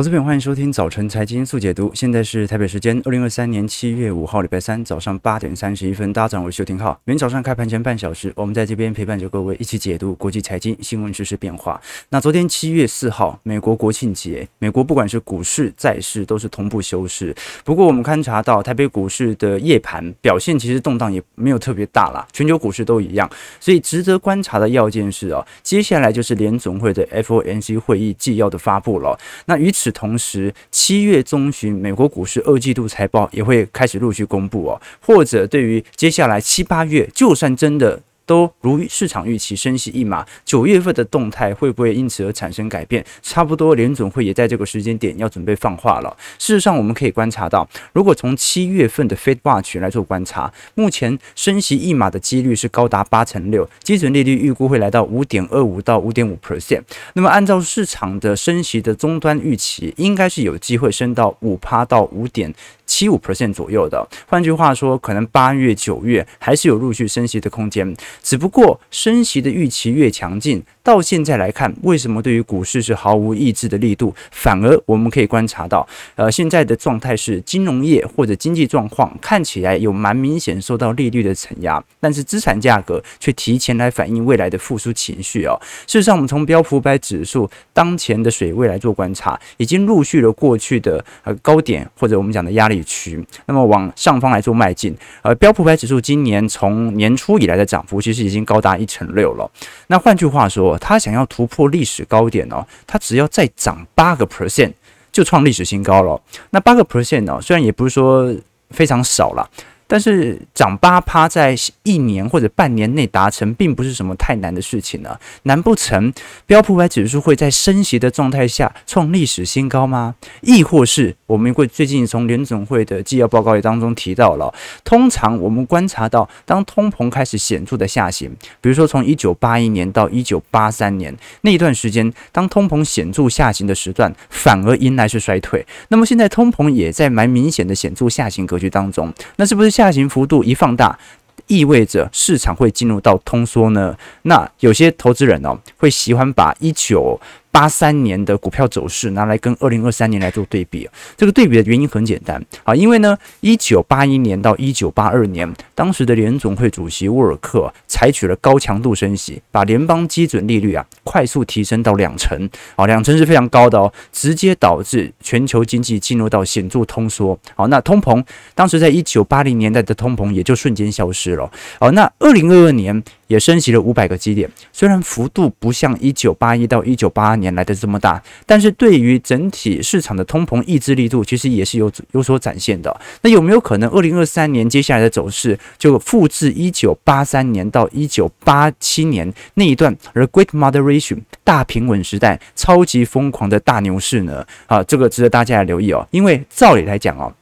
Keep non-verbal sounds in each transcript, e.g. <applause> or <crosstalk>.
投资朋友，欢迎收听早晨财经速解读。现在是台北时间二零二三年七月五号礼拜三早上八点三十一分。大家早上好，我是邱廷浩。每天早上开盘前半小时，我们在这边陪伴着各位一起解读国际财经新闻、时事变化。那昨天七月四号，美国国庆节，美国不管是股市、债市都是同步休市。不过我们观察到台北股市的夜盘表现其实动荡也没有特别大啦，全球股市都一样。所以值得观察的要件是啊，接下来就是联总会的 FOMC 会议纪要的发布了。那与此同时，七月中旬，美国股市二季度财报也会开始陆续公布哦。或者对于接下来七八月，就算真的。都如市场预期升息一码，九月份的动态会不会因此而产生改变？差不多联总会也在这个时间点要准备放话了。事实上，我们可以观察到，如果从七月份的 Fed Watch 来做观察，目前升息一码的几率是高达八成六，基准利率预估会来到五点二五到五点五 percent。那么按照市场的升息的终端预期，应该是有机会升到五趴到五点七五 percent 左右的。换句话说，可能八月、九月还是有陆续升息的空间。只不过升息的预期越强劲，到现在来看，为什么对于股市是毫无抑制的力度？反而我们可以观察到，呃，现在的状态是金融业或者经济状况看起来有蛮明显受到利率的承压，但是资产价格却提前来反映未来的复苏情绪哦。事实上，我们从标普五百指数当前的水位来做观察，已经陆续了过去的呃高点或者我们讲的压力区，那么往上方来做迈进。呃，标普五百指数今年从年初以来的涨幅其实已经高达一成六了。那换句话说，他想要突破历史高点哦，他只要再涨八个 percent 就创历史新高了。那八个 percent 呢，虽然也不是说非常少了。但是涨八趴在一年或者半年内达成，并不是什么太难的事情呢、啊？难不成标普百指数会在升息的状态下创历史新高吗？亦或是我们会最近从联总会的纪要报告当中提到了，通常我们观察到，当通膨开始显著的下行，比如说从一九八一年到一九八三年那一段时间，当通膨显著下行的时段，反而迎来是衰退。那么现在通膨也在蛮明显的显著下行格局当中，那是不是？下行幅度一放大，意味着市场会进入到通缩呢？那有些投资人哦，会喜欢把一九。八三年的股票走势拿来跟二零二三年来做对比，这个对比的原因很简单。啊，因为呢，一九八一年到一九八二年，当时的联总会主席沃尔克采取了高强度升息，把联邦基准利率啊快速提升到两成，啊，两成是非常高的哦，直接导致全球经济进入到显著通缩，好，那通膨当时在一九八零年代的通膨也就瞬间消失了，好，那二零二二年。也升息了五百个基点，虽然幅度不像一九八一到一九八二年来的这么大，但是对于整体市场的通膨抑制力度，其实也是有有所展现的。那有没有可能二零二三年接下来的走势就复制一九八三年到一九八七年那一段而 Great Moderation 大平稳时代超级疯狂的大牛市呢？啊，这个值得大家来留意哦，因为照理来讲哦。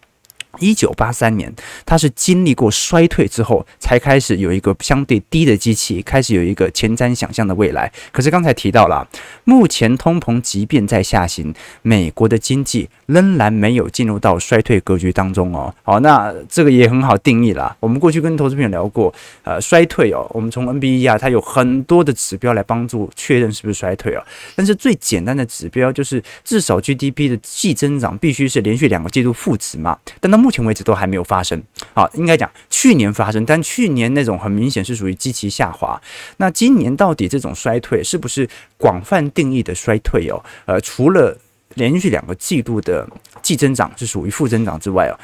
一九八三年，它是经历过衰退之后，才开始有一个相对低的机器，开始有一个前瞻想象的未来。可是刚才提到了，目前通膨即便在下行，美国的经济仍然没有进入到衰退格局当中哦。好，那这个也很好定义啦。我们过去跟投资朋友聊过，呃，衰退哦，我们从 NBE 啊，它有很多的指标来帮助确认是不是衰退哦。但是最简单的指标就是至少 GDP 的季增长必须是连续两个季度负值嘛。但到目目前为止都还没有发生，啊，应该讲去年发生，但去年那种很明显是属于基期下滑。那今年到底这种衰退是不是广泛定义的衰退哦？呃，除了连续两个季度的季增长是属于负增长之外哦，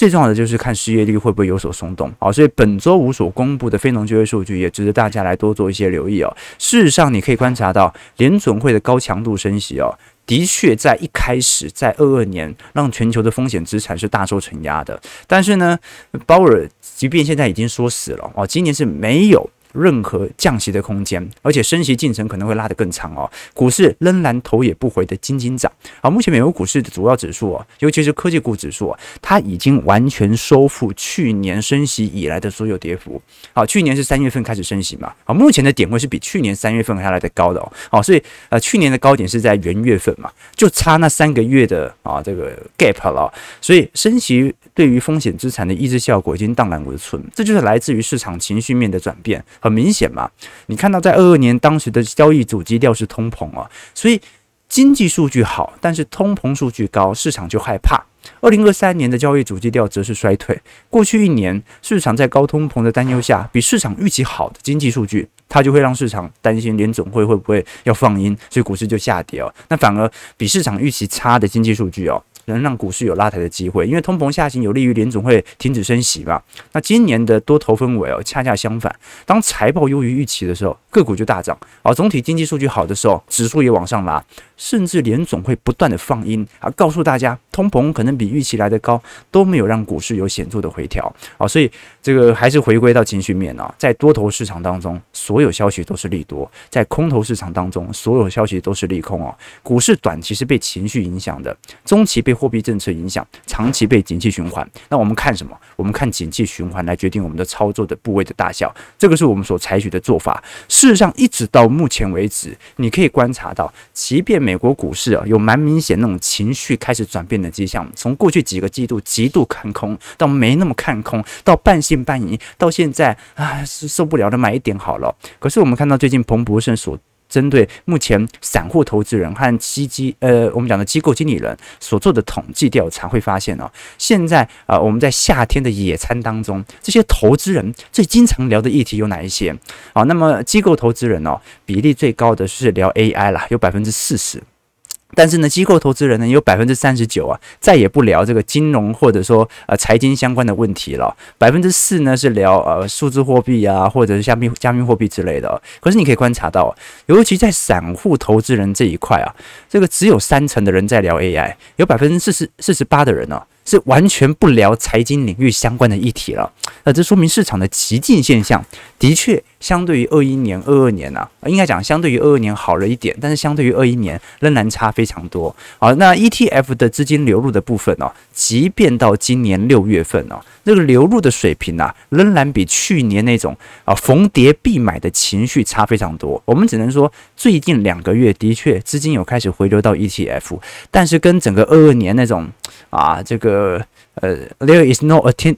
最重要的就是看失业率会不会有所松动。好，所以本周五所公布的非农就业数据也值得大家来多做一些留意哦。事实上，你可以观察到联准会的高强度升息哦。的确，在一开始，在二二年，让全球的风险资产是大受承压的。但是呢，鲍尔即便现在已经说死了哦，今年是没有。任何降息的空间，而且升息进程可能会拉得更长哦。股市仍然头也不回的惊惊涨。好，目前美国股市的主要指数哦，尤其是科技股指数，它已经完全收复去年升息以来的所有跌幅。好，去年是三月份开始升息嘛。好，目前的点位是比去年三月份还来的高的哦。好，所以呃，去年的高点是在元月份嘛，就差那三个月的啊这个 gap 了。所以升息对于风险资产的抑制效果已经荡然无存，这就是来自于市场情绪面的转变。很明显嘛，你看到在二二年当时的交易主基调是通膨啊，所以经济数据好，但是通膨数据高，市场就害怕。二零二三年的交易主基调则是衰退。过去一年，市场在高通膨的担忧下，比市场预期好的经济数据，它就会让市场担心联总会会不会要放鹰，所以股市就下跌哦。那反而比市场预期差的经济数据哦。能让股市有拉抬的机会，因为通膨下行有利于联总会停止升息吧。那今年的多头氛围哦，恰恰相反。当财报优于预期的时候，个股就大涨；而总体经济数据好的时候，指数也往上拉。甚至连总会不断的放音啊，告诉大家通膨可能比预期来得高，都没有让股市有显著的回调啊。所以这个还是回归到情绪面啊，在多头市场当中，所有消息都是利多；在空头市场当中，所有消息都是利空哦。股市短期是被情绪影响的，中期被货币政策影响，长期被景气循环。那我们看什么？我们看景气循环来决定我们的操作的部位的大小，这个是我们所采取的做法。事实上，一直到目前为止，你可以观察到，即便美国股市啊有蛮明显那种情绪开始转变的迹象，从过去几个季度极度看空到没那么看空，到半信半疑，到现在啊是受不了的买一点好了。可是我们看到最近彭博社所针对目前散户投资人和基金，呃，我们讲的机构经理人所做的统计调查，会发现哦，现在啊，我们在夏天的野餐当中，这些投资人最经常聊的议题有哪一些？啊，那么机构投资人哦，比例最高的是聊 AI 啦，有百分之四十。但是呢，机构投资人呢有百分之三十九啊，再也不聊这个金融或者说呃财经相关的问题了。百分之四呢是聊呃数字货币啊，或者是加密加密货币之类的。可是你可以观察到，尤其在散户投资人这一块啊，这个只有三成的人在聊 AI，有百分之四十四十八的人呢、是完全不聊财经领域相关的议题了，那这说明市场的激进现象的确相对于二一年、二二年啊，应该讲相对于二二年好了一点，但是相对于二一年仍然差非常多。好，那 ETF 的资金流入的部分呢，即便到今年六月份呢，那个流入的水平啊，仍然比去年那种啊逢跌必买的情绪差非常多。我们只能说最近两个月的确资金有开始回流到 ETF，但是跟整个二二年那种。啊，这个 uh, 呃，there is no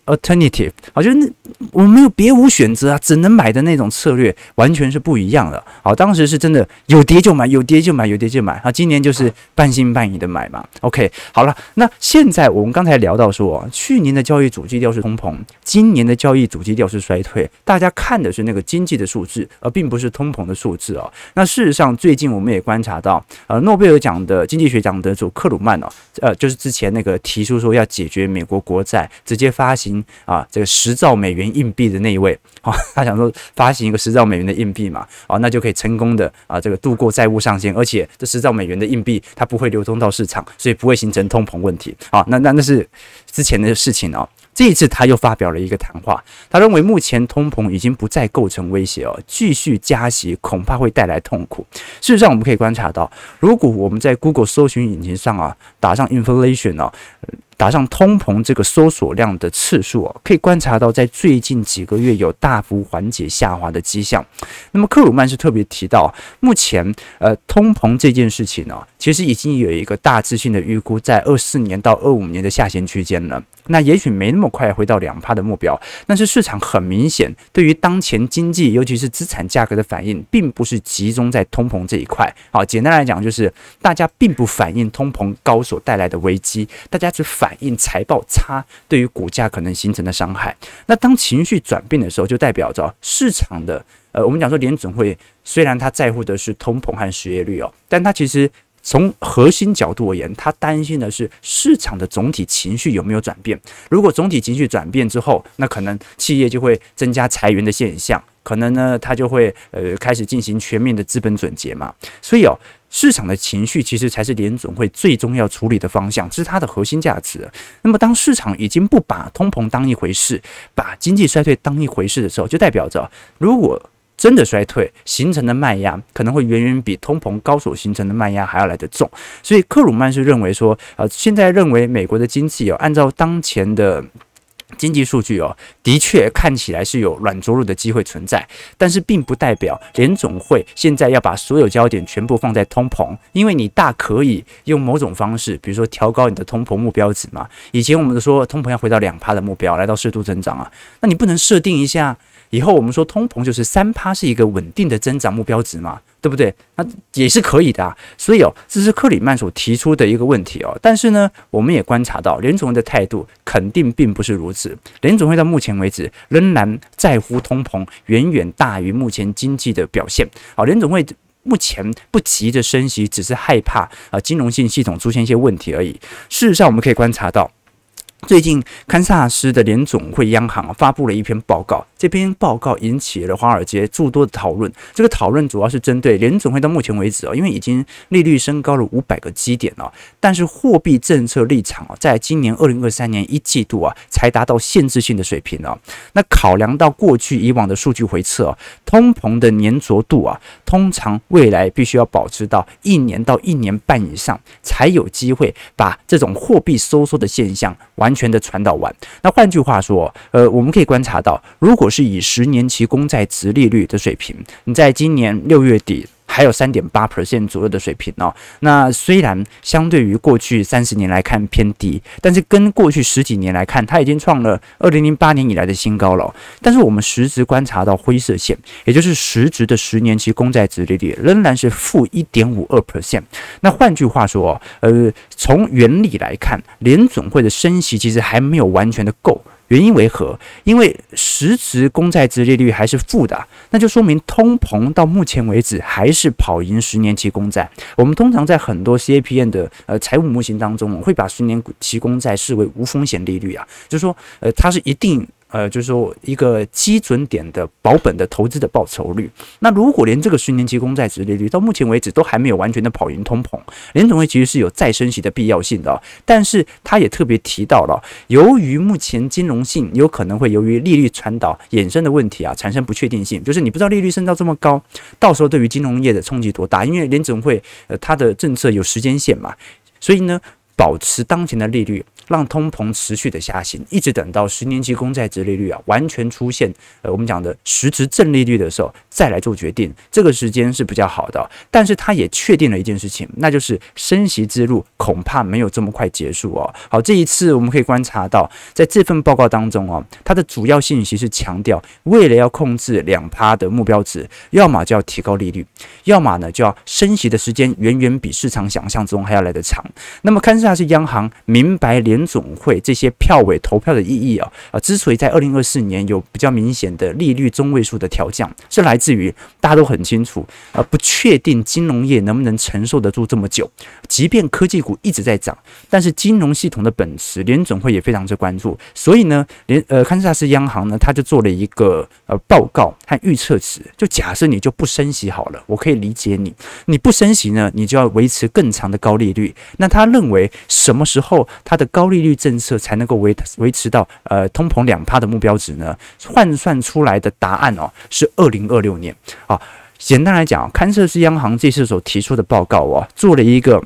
alternative，好，就是我没有别无选择啊，只能买的那种策略，完全是不一样的。好，当时是真的有跌就买，有跌就买，有跌就买。啊，今年就是半信半疑的买嘛。OK，好了，那现在我们刚才聊到说，去年的交易主基调是通膨，今年的交易主基调是衰退，大家看的是那个经济的数字，而并不是通膨的数字哦。那事实上，最近我们也观察到，呃，诺贝尔奖的经济学奖得主克鲁曼哦，呃，就是之前那个。提出说要解决美美国国债，直接发行啊这个十兆美元硬币的那一位，啊，<laughs> 他想说发行一个十兆美元的硬币嘛，啊，那就可以成功的啊这个度过债务上限，而且这十兆美元的硬币它不会流通到市场，所以不会形成通膨问题。啊，那那那是之前的事情哦。这一次他又发表了一个谈话，他认为目前通膨已经不再构成威胁哦，继续加息恐怕会带来痛苦。事实上，我们可以观察到，如果我们在 Google 搜寻引擎上啊打上 inflation 哦。打上通膨这个搜索量的次数哦，可以观察到在最近几个月有大幅缓解下滑的迹象。那么克鲁曼是特别提到，目前呃通膨这件事情呢，其实已经有一个大致性的预估，在二四年到二五年的下行区间了。那也许没那么快回到两趴的目标，但是市场很明显对于当前经济，尤其是资产价格的反应，并不是集中在通膨这一块。好，简单来讲就是大家并不反映通膨高所带来的危机，大家只反。映财报差对于股价可能形成的伤害。那当情绪转变的时候，就代表着市场的呃，我们讲说联准会虽然他在乎的是通膨和失业率哦，但他其实从核心角度而言，他担心的是市场的总体情绪有没有转变。如果总体情绪转变之后，那可能企业就会增加裁员的现象，可能呢，他就会呃开始进行全面的资本总结嘛。所以哦。市场的情绪其实才是联准会最终要处理的方向，这是它的核心价值。那么，当市场已经不把通膨当一回事，把经济衰退当一回事的时候，就代表着，如果真的衰退形成的卖压，可能会远远比通膨高所形成的卖压还要来得重。所以，克鲁曼是认为说，呃，现在认为美国的经济哦，按照当前的。经济数据哦，的确看起来是有软着陆的机会存在，但是并不代表联总会现在要把所有焦点全部放在通膨，因为你大可以用某种方式，比如说调高你的通膨目标值嘛。以前我们都说通膨要回到两趴的目标，来到适度增长啊，那你不能设定一下以后我们说通膨就是三趴是一个稳定的增长目标值嘛，对不对？那也是可以的啊。所以哦，这是克里曼所提出的一个问题哦。但是呢，我们也观察到联总会的态度肯定并不是如此。联总会到目前为止仍然在乎通膨远远大于目前经济的表现。好，联总会目前不急着升息，只是害怕啊金融性系统出现一些问题而已。事实上，我们可以观察到。最近，堪萨斯的联总会央行发布了一篇报告，这篇报告引起了华尔街诸多的讨论。这个讨论主要是针对联总会到目前为止啊，因为已经利率升高了五百个基点了，但是货币政策立场啊，在今年二零二三年一季度啊，才达到限制性的水平啊。那考量到过去以往的数据回测啊，通膨的粘着度啊，通常未来必须要保持到一年到一年半以上，才有机会把这种货币收缩的现象完。完全的传导完。那换句话说，呃，我们可以观察到，如果是以十年期公债殖利率的水平，你在今年六月底。还有三点八 percent 左右的水平哦。那虽然相对于过去三十年来看偏低，但是跟过去十几年来看，它已经创了二零零八年以来的新高了。但是我们实质观察到灰色线，也就是实质的十年期公债殖利率仍然是负一点五二 percent。那换句话说，呃，从原理来看，联准会的升息其实还没有完全的够。原因为何？因为实质公债殖利率还是负的，那就说明通膨到目前为止还是跑赢十年期公债。我们通常在很多 CAPM 的呃财务模型当中，会把十年期公债视为无风险利率啊，就是说呃它是一定。呃，就是说一个基准点的保本的投资的报酬率。那如果连这个十年期公债殖利率到目前为止都还没有完全的跑赢通膨，联总会其实是有再升息的必要性的。但是他也特别提到了，由于目前金融性有可能会由于利率传导衍生的问题啊，产生不确定性，就是你不知道利率升到这么高，到时候对于金融业的冲击多大？因为联总会呃它的政策有时间线嘛，所以呢，保持当前的利率。让通膨持续的下行，一直等到十年期公债殖利率啊完全出现呃我们讲的实质正利率的时候，再来做决定，这个时间是比较好的。但是他也确定了一件事情，那就是升息之路恐怕没有这么快结束哦。好，这一次我们可以观察到，在这份报告当中哦，它的主要信息是强调，为了要控制两趴的目标值，要么就要提高利率，要么呢就要升息的时间远远比市场想象中还要来得长。那么堪萨斯央行明白连。总会这些票委投票的意义啊啊，之所以在二零二四年有比较明显的利率中位数的调降，是来自于大家都很清楚啊，不确定金融业能不能承受得住这么久。即便科技股一直在涨，但是金融系统的本质，联总会也非常之关注。所以呢，联呃堪萨斯央行呢，他就做了一个呃报告和预测值，就假设你就不升息好了，我可以理解你，你不升息呢，你就要维持更长的高利率。那他认为什么时候他的高高利率政策才能够维维持到呃通膨两趴的目标值呢？换算出来的答案哦是二零二六年啊。简单来讲，堪萨斯央行这次所提出的报告哦，做了一个。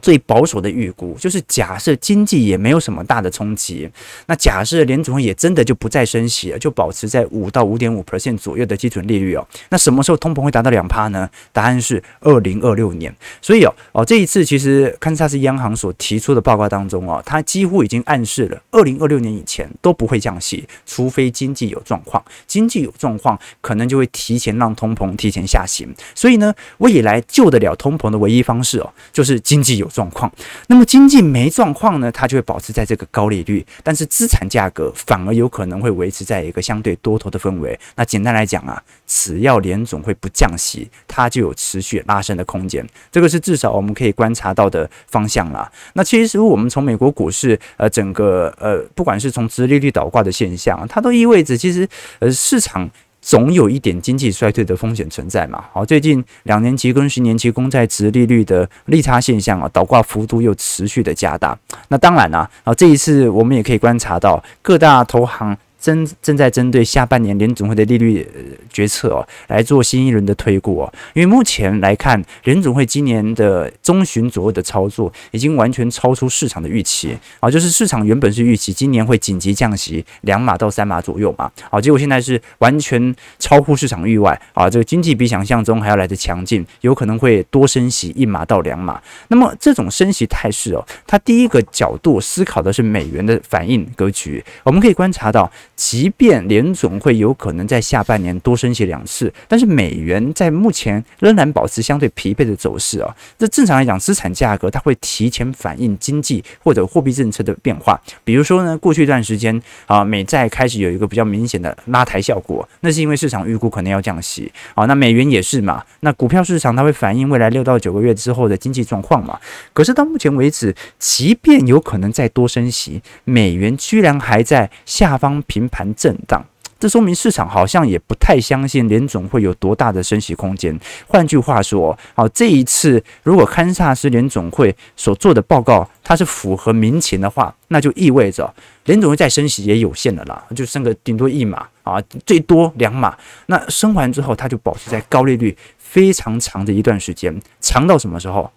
最保守的预估就是假设经济也没有什么大的冲击，那假设联储会也真的就不再升息了，就保持在五到五点五 percent 左右的基准利率哦。那什么时候通膨会达到两趴呢？答案是二零二六年。所以哦哦，这一次其实堪萨斯央行所提出的报告当中哦，它几乎已经暗示了二零二六年以前都不会降息，除非经济有状况。经济有状况，可能就会提前让通膨提前下行。所以呢，未来救得了通膨的唯一方式哦，就是经济有状况，那么经济没状况呢，它就会保持在这个高利率，但是资产价格反而有可能会维持在一个相对多头的氛围。那简单来讲啊，只要联总会不降息，它就有持续拉升的空间。这个是至少我们可以观察到的方向啦。那其实我们从美国股市呃整个呃，不管是从殖利率倒挂的现象，它都意味着其实呃市场。总有一点经济衰退的风险存在嘛？好，最近两年期跟十年期公债值利率的利差现象啊，倒挂幅度又持续的加大。那当然啦，啊，这一次我们也可以观察到各大投行。正正在针对下半年联总会的利率决策哦，来做新一轮的推估哦。因为目前来看，联总会今年的中旬左右的操作已经完全超出市场的预期啊，就是市场原本是预期今年会紧急降息两码到三码左右嘛，啊，结果现在是完全超乎市场预外啊，这个经济比想象中还要来得强劲，有可能会多升息一码到两码。那么这种升息态势哦，它第一个角度思考的是美元的反应格局，我们可以观察到。即便联总会有可能在下半年多升息两次，但是美元在目前仍然保持相对疲惫的走势啊。这正常来讲，资产价格它会提前反映经济或者货币政策的变化。比如说呢，过去一段时间啊，美债开始有一个比较明显的拉抬效果，那是因为市场预估可能要降息啊。那美元也是嘛，那股票市场它会反映未来六到九个月之后的经济状况嘛。可是到目前为止，即便有可能再多升息，美元居然还在下方平盘震荡。这说明市场好像也不太相信联总会有多大的升息空间。换句话说，好，这一次如果堪萨斯联总会所做的报告它是符合民情的话，那就意味着联总会再升息也有限的啦，就升个顶多一码啊，最多两码。那升完之后，它就保持在高利率非常长的一段时间，长到什么时候？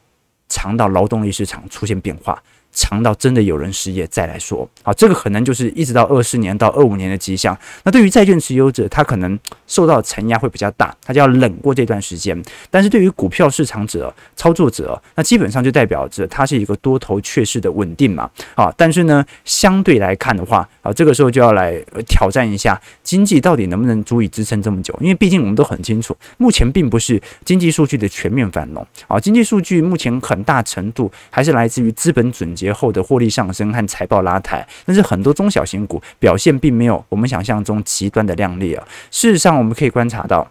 长到劳动力市场出现变化。长到真的有人失业再来说，好，这个可能就是一直到二四年到二五年的迹象。那对于债券持有者，他可能受到承压会比较大，他就要冷过这段时间。但是对于股票市场者、操作者，那基本上就代表着它是一个多头确势的稳定嘛。啊，但是呢，相对来看的话，啊，这个时候就要来挑战一下经济到底能不能足以支撑这么久？因为毕竟我们都很清楚，目前并不是经济数据的全面繁荣啊，经济数据目前很大程度还是来自于资本准结。节后的获利上升和财报拉抬，但是很多中小型股表现并没有我们想象中极端的亮丽啊。事实上，我们可以观察到。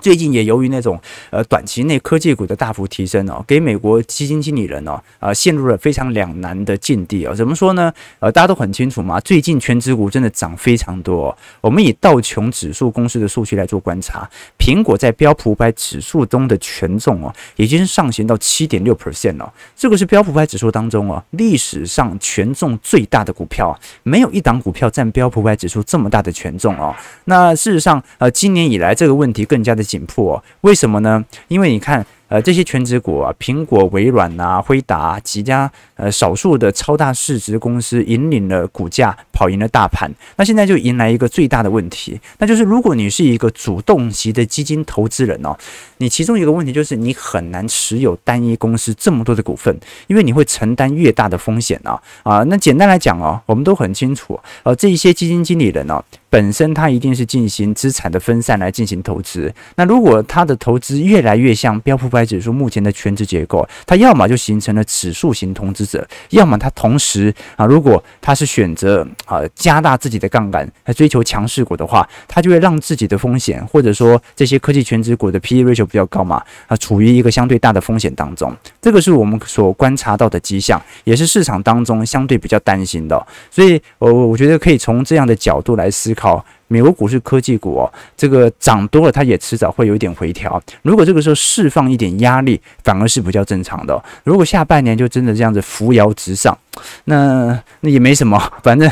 最近也由于那种呃短期内科技股的大幅提升哦，给美国基金经理人哦啊陷入了非常两难的境地哦。怎么说呢？呃，大家都很清楚嘛，最近权值股真的涨非常多。我们以道琼指数公司的数据来做观察，苹果在标普五百指数中的权重哦，已经上行到七点六 percent 了。这个是标普五百指数当中哦历史上权重最大的股票，没有一档股票占标普五百指数这么大的权重哦。那事实上呃，今年以来这个问题更加的。紧迫，为什么呢？因为你看。呃，这些权值股啊，苹果、微软啊、辉达几家呃少数的超大市值公司引领了股价跑赢了大盘。那现在就迎来一个最大的问题，那就是如果你是一个主动型的基金投资人哦，你其中一个问题就是你很难持有单一公司这么多的股份，因为你会承担越大的风险啊啊。那简单来讲哦，我们都很清楚，呃，这一些基金经理人哦，本身他一定是进行资产的分散来进行投资。那如果他的投资越来越像标普百指数目前的全值结构，它要么就形成了指数型投资者，要么它同时啊，如果它是选择啊加大自己的杠杆来追求强势股的话，它就会让自己的风险，或者说这些科技全值股的 PE ratio 比较高嘛，啊，处于一个相对大的风险当中。这个是我们所观察到的迹象，也是市场当中相对比较担心的。所以，我我觉得可以从这样的角度来思考。美国股市科技股哦，这个涨多了，它也迟早会有一点回调。如果这个时候释放一点压力，反而是比较正常的。如果下半年就真的这样子扶摇直上，那那也没什么，<laughs> 反正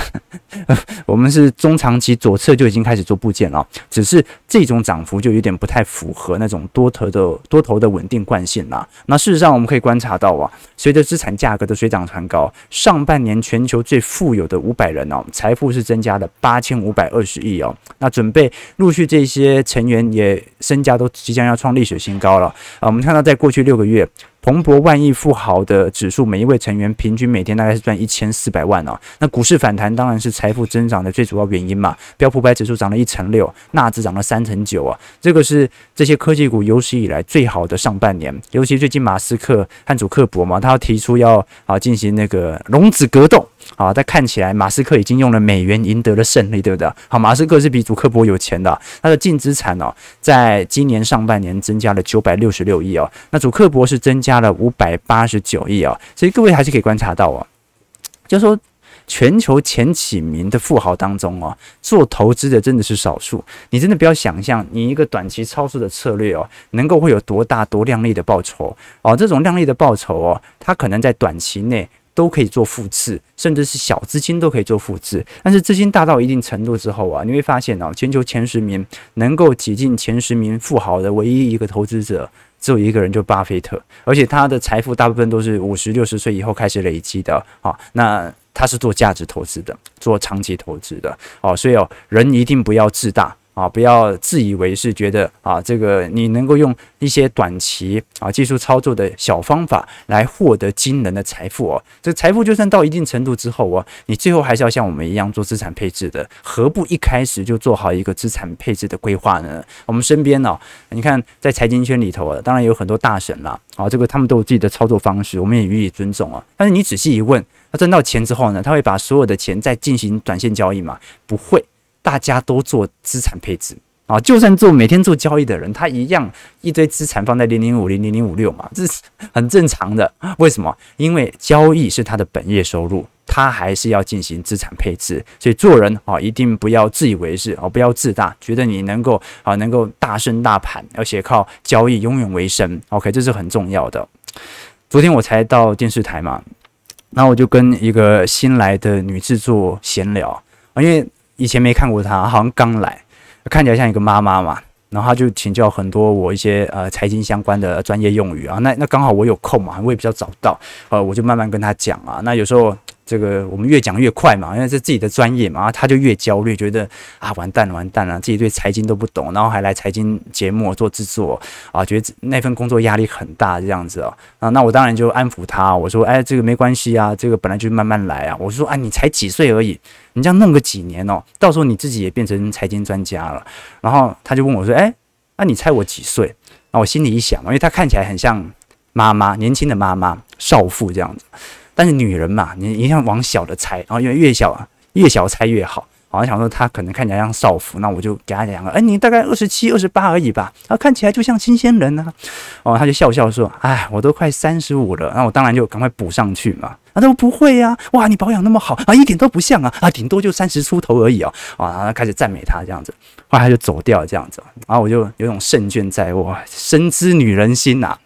<laughs> 我们是中长期左侧就已经开始做部件了。只是这种涨幅就有点不太符合那种多头的多头的稳定惯性了。那事实上我们可以观察到啊，随着资产价格的水涨船高，上半年全球最富有的五百人哦，财富是增加了八千五百二十亿哦。那准备陆续这些成员也身家都即将要创历史新高了啊！我们看到在过去六个月。彭博万亿富豪的指数，每一位成员平均每天大概是赚一千四百万哦。那股市反弹当然是财富增长的最主要原因嘛。标普百指数涨了一成六，纳指涨了三成九啊。这个是这些科技股有史以来最好的上半年。尤其最近马斯克和祖克伯嘛，他要提出要啊进行那个龙子格斗啊。但看起来马斯克已经用了美元赢得了胜利，对不对？好，马斯克是比祖克伯有钱的，他的净资产哦，在今年上半年增加了九百六十六亿哦。那祖克伯是增加。加了五百八十九亿啊，所以各位还是可以观察到啊，就说全球前几名的富豪当中哦，做投资的真的是少数。你真的不要想象，你一个短期操作的策略哦，能够会有多大多亮丽的报酬哦。这种亮丽的报酬哦，它可能在短期内都可以做复制，甚至是小资金都可以做复制。但是资金大到一定程度之后啊，你会发现哦，全球前十名能够挤进前十名富豪的唯一一个投资者。只有一个人，就巴菲特，而且他的财富大部分都是五十六十岁以后开始累积的啊。那他是做价值投资的，做长期投资的哦。所以哦，人一定不要自大啊，不要自以为是，觉得啊，这个你能够用一些短期啊技术操作的小方法来获得惊人的财富哦。这财富就算到一定程度之后哦，你最后还是要像我们一样做资产配置的，何不一开始就做好一个资产配置的规划呢？我们身边呢，你看在财经圈里头啊，当然有很多大神啦，啊，这个他们都有自己的操作方式，我们也予以尊重啊。但是你仔细一问，他赚到钱之后呢，他会把所有的钱再进行短线交易吗？不会。大家都做资产配置啊，就算做每天做交易的人，他一样一堆资产放在零零五零零零五六嘛，这是很正常的。为什么？因为交易是他的本业收入，他还是要进行资产配置。所以做人啊，一定不要自以为是啊，不要自大，觉得你能够啊能够大胜大盘，而且靠交易永远为生。OK，这是很重要的。昨天我才到电视台嘛，然后我就跟一个新来的女制作闲聊啊，因为。以前没看过他，好像刚来，看起来像一个妈妈嘛。然后他就请教很多我一些呃财经相关的专业用语啊。那那刚好我有空嘛，我也比较早到，呃，我就慢慢跟他讲啊。那有时候。这个我们越讲越快嘛，因为是自己的专业嘛，他就越焦虑，觉得啊完蛋完蛋了，自己对财经都不懂，然后还来财经节目做制作啊，觉得那份工作压力很大这样子啊啊，那我当然就安抚他，我说哎这个没关系啊，这个本来就慢慢来啊，我说啊你才几岁而已，你这样弄个几年哦，到时候你自己也变成财经专家了。然后他就问我说哎，那你猜我几岁？那我心里一想嘛，因为他看起来很像妈妈，年轻的妈妈少妇这样子。但是女人嘛，你一定要往小的猜，然后因为越小啊越小猜越好。好像想说她可能看起来像少妇，那我就给她讲个，哎，你大概二十七、二十八而已吧，啊，看起来就像新鲜人呢、啊。哦，他就笑笑说，哎，我都快三十五了，那我当然就赶快补上去嘛。他说不会呀、啊，哇，你保养那么好啊，一点都不像啊，啊，顶多就三十出头而已哦。啊，然后开始赞美她这样子，后来他就走掉这样子，然后我就有种胜券在握，深知女人心呐、啊。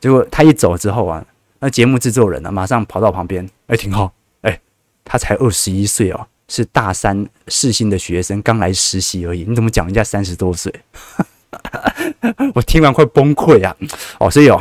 结果他一走之后啊。那节目制作人呢，马上跑到旁边，哎，挺好，哎，他才二十一岁哦，是大三世新的学生，刚来实习而已。你怎么讲人家三十多岁？<laughs> 我听完快崩溃啊！哦，所以哦，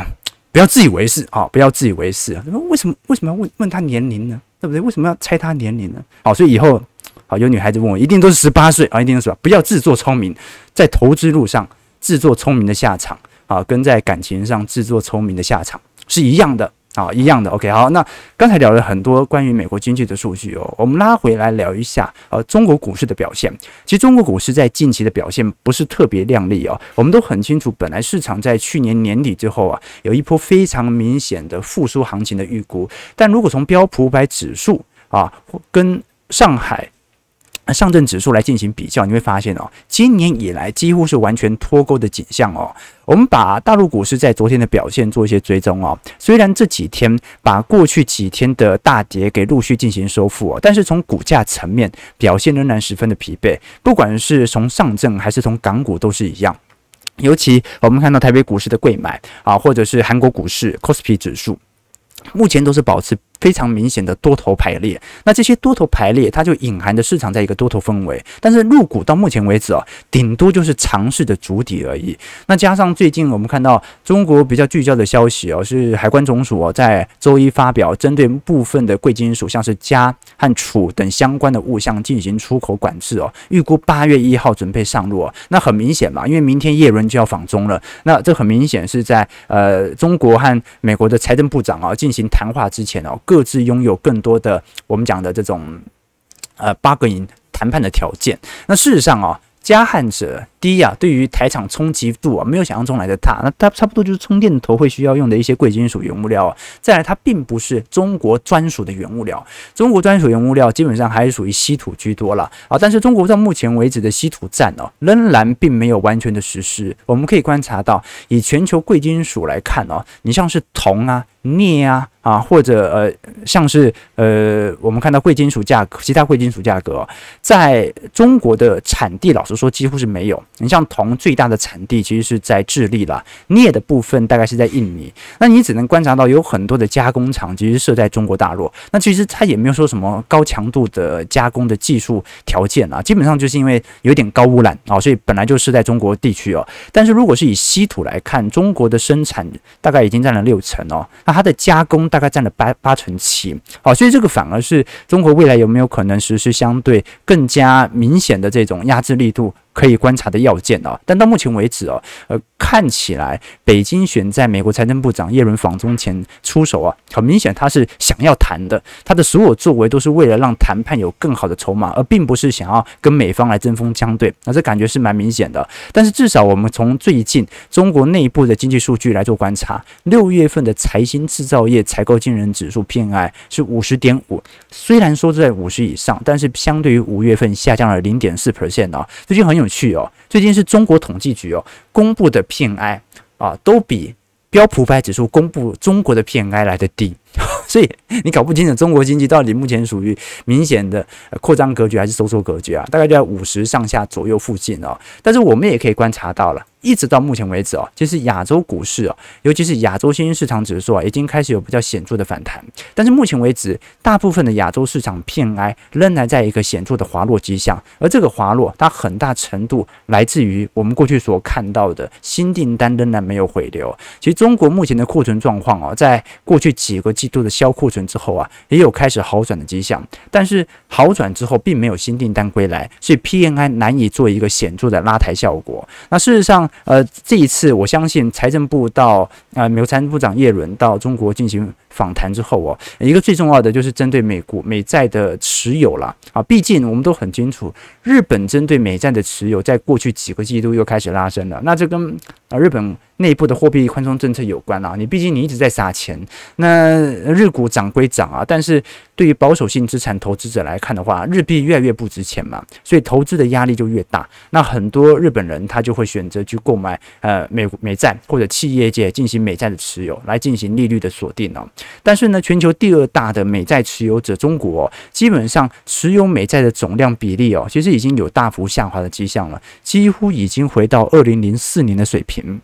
不要自以为是啊、不要自以为是啊。为什么为什么要问问他年龄呢？对不对？为什么要猜他年龄呢？好、哦，所以以后好有女孩子问我，一定都是十八岁啊，一定都是吧？不要自作聪明，在投资路上自作聪明的下场啊，跟在感情上自作聪明的下场是一样的。好，一样的，OK，好，那刚才聊了很多关于美国经济的数据哦，我们拉回来聊一下，呃，中国股市的表现。其实中国股市在近期的表现不是特别亮丽哦，我们都很清楚，本来市场在去年年底之后啊，有一波非常明显的复苏行情的预估，但如果从标普五百指数啊，跟上海。上证指数来进行比较，你会发现哦，今年以来几乎是完全脱钩的景象哦。我们把大陆股市在昨天的表现做一些追踪哦。虽然这几天把过去几天的大跌给陆续进行收复哦，但是从股价层面表现仍然十分的疲惫。不管是从上证还是从港股都是一样。尤其我们看到台北股市的贵买啊，或者是韩国股市 Kospi 指数，目前都是保持。非常明显的多头排列，那这些多头排列，它就隐含着市场在一个多头氛围。但是入股到目前为止啊，顶多就是尝试的筑底而已。那加上最近我们看到中国比较聚焦的消息哦，是海关总署哦在周一发表针对部分的贵金属，像是镓和储等相关的物项进行出口管制哦，预估八月一号准备上路哦。那很明显嘛，因为明天叶伦就要访中了，那这很明显是在呃中国和美国的财政部长啊进行谈话之前哦。各自拥有更多的我们讲的这种呃八个营谈判的条件。那事实上啊，加汉者低啊，对于台厂冲击度啊，没有想象中来的大。那它差不多就是充电头会需要用的一些贵金属原物料啊。再来，它并不是中国专属的原物料。中国专属原物料基本上还是属于稀土居多了啊。但是中国到目前为止的稀土战哦，仍然并没有完全的实施。我们可以观察到，以全球贵金属来看哦，你像是铜啊。镍啊啊，或者呃，像是呃，我们看到贵金属价格，其他贵金属价格，在中国的产地，老实说几乎是没有。你像铜最大的产地其实是在智利啦，镍的部分大概是在印尼。那你只能观察到有很多的加工厂其实设在中国大陆。那其实它也没有说什么高强度的加工的技术条件啊，基本上就是因为有点高污染啊，所以本来就是在中国地区哦。但是如果是以稀土来看，中国的生产大概已经占了六成哦。那它的加工大概占了八八成七，好，所以这个反而是中国未来有没有可能实施相对更加明显的这种压制力度可以观察的要件啊。但到目前为止啊，呃，看起来北京选在美国财政部长耶伦访中前出手啊，很明显他是想要谈的，他的所有作为都是为了让谈判有更好的筹码，而并不是想要跟美方来针锋相对。那这感觉是蛮明显的。但是至少我们从最近中国内部的经济数据来做观察，六月份的财新制造业采购经人指数 PMI 是五十点五，虽然说在五十以上，但是相对于五月份下降了零点四 percent 啊。最近很有去哦，最近是中国统计局哦公布的 PMI 啊，都比标普五百指数公布中国的 PMI 来的低。<laughs> 所以你搞不清楚中国经济到底目前属于明显的扩张格局还是收缩格局啊？大概就在五十上下左右附近哦。但是我们也可以观察到了。一直到目前为止哦，其实亚洲股市哦，尤其是亚洲新兴市场指数啊，已经开始有比较显著的反弹。但是目前为止，大部分的亚洲市场 PMI 仍然在一个显著的滑落迹象，而这个滑落它很大程度来自于我们过去所看到的新订单仍然没有回流。其实中国目前的库存状况啊，在过去几个季度的销库存之后啊，也有开始好转的迹象。但是好转之后，并没有新订单归来，所以 PMI 难以做一个显著的拉抬效果。那事实上，呃，这一次我相信财政部到呃美国财政部长叶伦到中国进行访谈之后哦，一个最重要的就是针对美国美债的持有了啊，毕竟我们都很清楚，日本针对美债的持有在过去几个季度又开始拉升了，那这跟啊日本。内部的货币宽松政策有关啊，你毕竟你一直在撒钱，那日股涨归涨啊，但是对于保守性资产投资者来看的话，日币越来越不值钱嘛，所以投资的压力就越大。那很多日本人他就会选择去购买呃美美债或者企业界进行美债的持有，来进行利率的锁定哦。但是呢，全球第二大的美债持有者中国，基本上持有美债的总量比例哦，其实已经有大幅下滑的迹象了，几乎已经回到二零零四年的水平。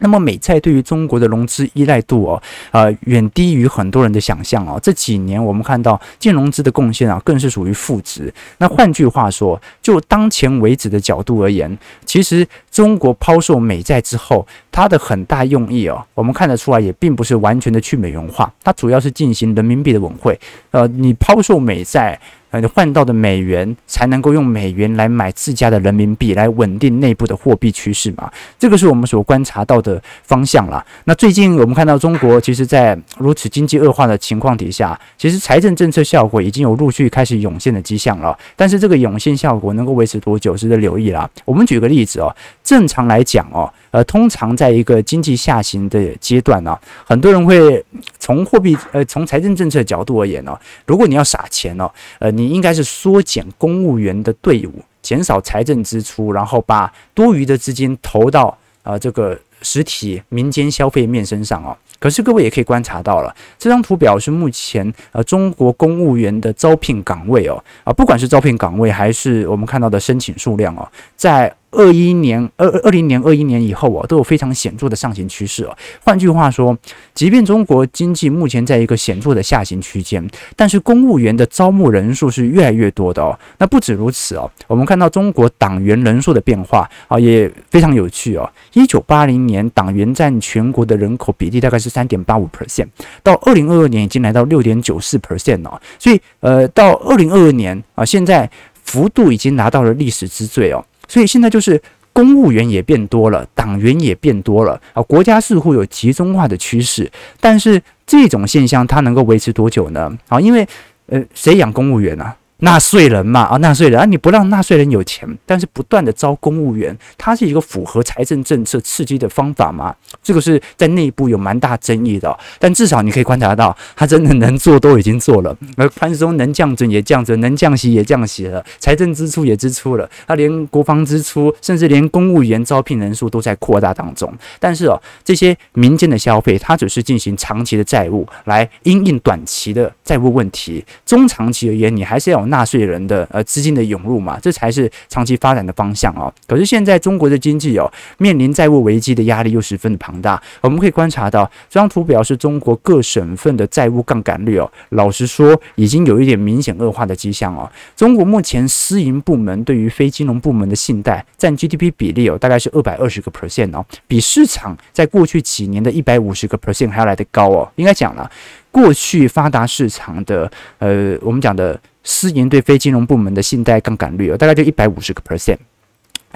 那么美债对于中国的融资依赖度哦，呃，远低于很多人的想象哦。这几年我们看到净融资的贡献啊，更是属于负值。那换句话说，就当前为止的角度而言，其实中国抛售美债之后，它的很大用意哦，我们看得出来，也并不是完全的去美元化，它主要是进行人民币的稳汇。呃，你抛售美债。呃，换到的美元才能够用美元来买自家的人民币，来稳定内部的货币趋势嘛？这个是我们所观察到的方向啦。那最近我们看到中国，其实在如此经济恶化的情况底下，其实财政政策效果已经有陆续开始涌现的迹象了。但是这个涌现效果能够维持多久，值得留意啦。我们举个例例子哦，正常来讲哦。呃，通常在一个经济下行的阶段呢、很多人会从货币呃，从财政政策角度而言呢、如果你要撒钱哦，呃，你应该是缩减公务员的队伍，减少财政支出，然后把多余的资金投到啊、这个实体民间消费面身上哦。可是各位也可以观察到了，这张图表是目前呃中国公务员的招聘岗位哦，啊，不管是招聘岗位还是我们看到的申请数量哦，在。二一年、二二零年、二一年以后啊，都有非常显著的上行趋势啊。换句话说，即便中国经济目前在一个显著的下行区间，但是公务员的招募人数是越来越多的哦。那不止如此哦，我们看到中国党员人数的变化啊，也非常有趣哦。一九八零年，党员占全国的人口比例大概是三点八五 percent，到二零二二年已经来到六点九四 percent 哦。所以，呃，到二零二二年啊，现在幅度已经达到了历史之最哦。所以现在就是公务员也变多了，党员也变多了啊，国家似乎有集中化的趋势，但是这种现象它能够维持多久呢？啊，因为呃，谁养公务员呢？纳税人嘛，啊，纳税人啊，你不让纳税人有钱，但是不断的招公务员，它是一个符合财政政策刺激的方法嘛？这个是在内部有蛮大争议的，但至少你可以观察到，他真的能做都已经做了，而宽松能降准也降准，能降息也降息了，财政支出也支出了，他连国防支出，甚至连公务员招聘人数都在扩大当中。但是哦，这些民间的消费，它只是进行长期的债务来因应短期的债务问题，中长期而言，你还是要有。纳税人的呃资金的涌入嘛，这才是长期发展的方向哦。可是现在中国的经济哦，面临债务危机的压力又十分的庞大。我们可以观察到，这张图表示中国各省份的债务杠杆率哦。老实说，已经有一点明显恶化的迹象哦。中国目前私营部门对于非金融部门的信贷占 GDP 比例哦，大概是二百二十个 percent 哦，比市场在过去几年的一百五十个 percent 还要来得高哦。应该讲了，过去发达市场的呃，我们讲的。私营对非金融部门的信贷杠杆率哦，大概就一百五十个 percent。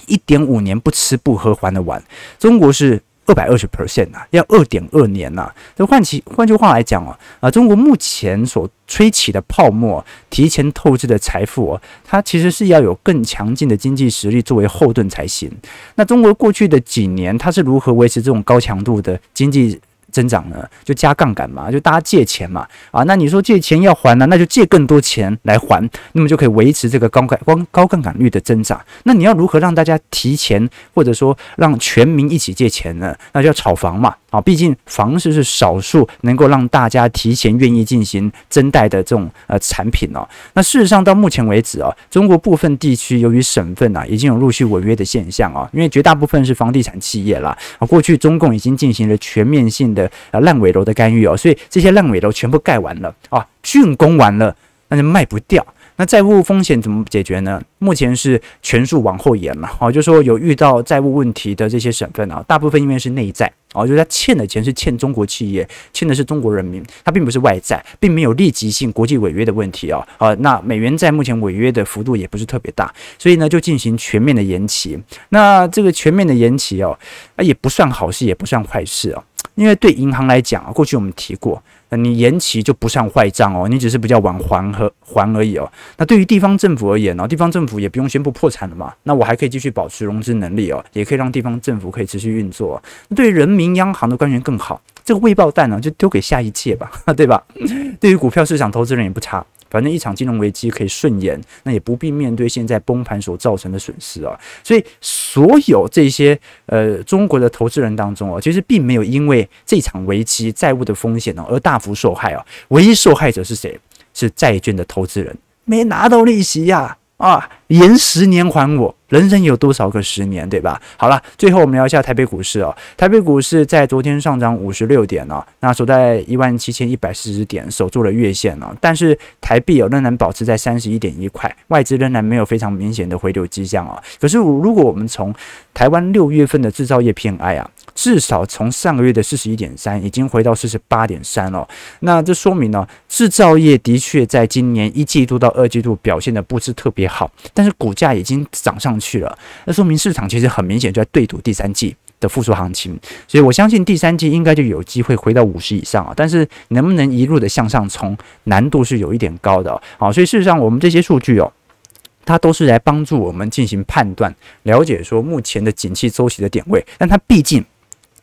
一点五年不吃不喝还得完，中国是。二百二十 percent 呐，要二点二年呐、啊。这换其换句话来讲啊，啊，中国目前所吹起的泡沫、提前透支的财富哦，它其实是要有更强劲的经济实力作为后盾才行。那中国过去的几年，它是如何维持这种高强度的经济？增长呢，就加杠杆嘛，就大家借钱嘛，啊，那你说借钱要还呢，那就借更多钱来还，那么就可以维持这个高杠光高杠杆率的增长。那你要如何让大家提前，或者说让全民一起借钱呢？那就要炒房嘛，啊，毕竟房市是少数能够让大家提前愿意进行增贷的这种呃产品哦。那事实上到目前为止啊，中国部分地区由于省份啊已经有陆续违约的现象啊，因为绝大部分是房地产企业啦，啊，过去中共已经进行了全面性的。啊，烂尾楼的干预哦，所以这些烂尾楼全部盖完了啊，竣工完了，那就卖不掉。那债务风险怎么解决呢？目前是全数往后延了哦，就说有遇到债务问题的这些省份啊，大部分因为是内债哦，就是他欠的钱是欠中国企业，欠的是中国人民，它并不是外债，并没有立即性国际违约的问题啊啊。那美元债目前违约的幅度也不是特别大，所以呢就进行全面的延期。那这个全面的延期哦，啊也不算好事，也不算坏事哦。因为对银行来讲啊，过去我们提过，你延期就不算坏账哦，你只是比较晚还和还而已哦。那对于地方政府而言呢，地方政府也不用宣布破产了嘛，那我还可以继续保持融资能力哦，也可以让地方政府可以持续运作。对人民央行的官员更好，这个未爆弹呢就丢给下一届吧，<laughs> 对吧？对于股票市场投资人也不差。反正一场金融危机可以顺延，那也不必面对现在崩盘所造成的损失啊。所以，所有这些呃中国的投资人当中啊，其实并没有因为这场危机债务的风险呢而大幅受害啊。唯一受害者是谁？是债券的投资人，没拿到利息呀啊，啊，延十年还我。人生有多少个十年，对吧？好了，最后我们聊一下台北股市哦。台北股市在昨天上涨五十六点哦，那守在一万七千一百四十点，守住了月线哦。但是台币哦仍然保持在三十一点一块，外资仍然没有非常明显的回流迹象哦。可是如果我们从台湾六月份的制造业偏爱啊，至少从上个月的四十一点三已经回到四十八点三了。那这说明呢，制造业的确在今年一季度到二季度表现的不是特别好，但是股价已经涨上去。了，那说明市场其实很明显就在对赌第三季的复苏行情，所以我相信第三季应该就有机会回到五十以上啊。但是能不能一路的向上冲，难度是有一点高的。好，所以事实上我们这些数据哦，它都是来帮助我们进行判断、了解说目前的景气周期的点位，但它毕竟。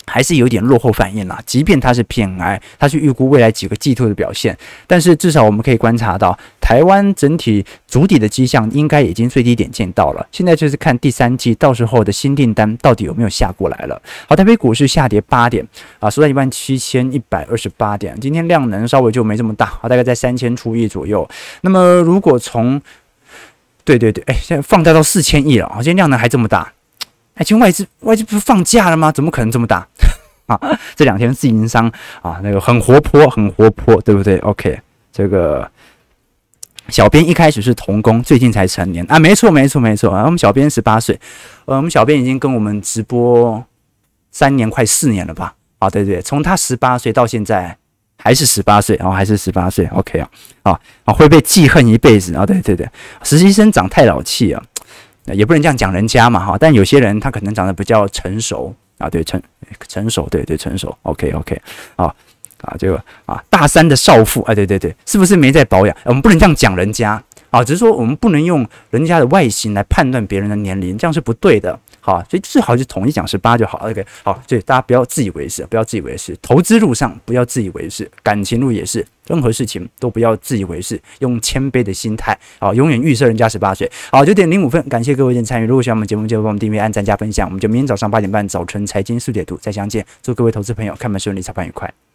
还是有点落后反应啦，即便它是 PMI，它是预估未来几个季度的表现，但是至少我们可以观察到，台湾整体筑底的迹象应该已经最低点见到了。现在就是看第三季到时候的新订单到底有没有下过来了。好，台北股市下跌八点啊，收在一万七千一百二十八点，今天量能稍微就没这么大啊，大概在三千出亿左右。那么如果从对对对，哎，现在放大到四千亿了啊，今天量能还这么大。哎，请问外资外资不是放假了吗？怎么可能这么大啊？<laughs> 这两天自营商啊，那个很活泼，很活泼，对不对？OK，这个小编一开始是童工，最近才成年啊，没错，没错，没错啊。我们小编十八岁，呃，我们小编已经跟我们直播三年，快四年了吧？啊，对对，从他十八岁到现在还是十八岁，然后还是十八岁，OK 啊，啊啊，会被记恨一辈子啊！对对对，实习生长太老气啊。也不能这样讲人家嘛哈，但有些人他可能长得比较成熟啊，对成成熟，对对成熟，OK OK，啊啊这个啊大三的少妇，哎对对对，是不是没在保养？我们不能这样讲人家啊，只是说我们不能用人家的外形来判断别人的年龄，这样是不对的。好，所以最好就统一讲十八就好。OK，好，所以大家不要自以为是，不要自以为是。投资路上不要自以为是，感情路也是，任何事情都不要自以为是，用谦卑的心态啊，永远预设人家十八岁。好，九点零五分，感谢各位的参与。如果喜欢我们节目，就帮我们订阅、按赞、加分享。我们就明天早上八点半早晨财经速解读再相见。祝各位投资朋友开门顺利，操盘愉快。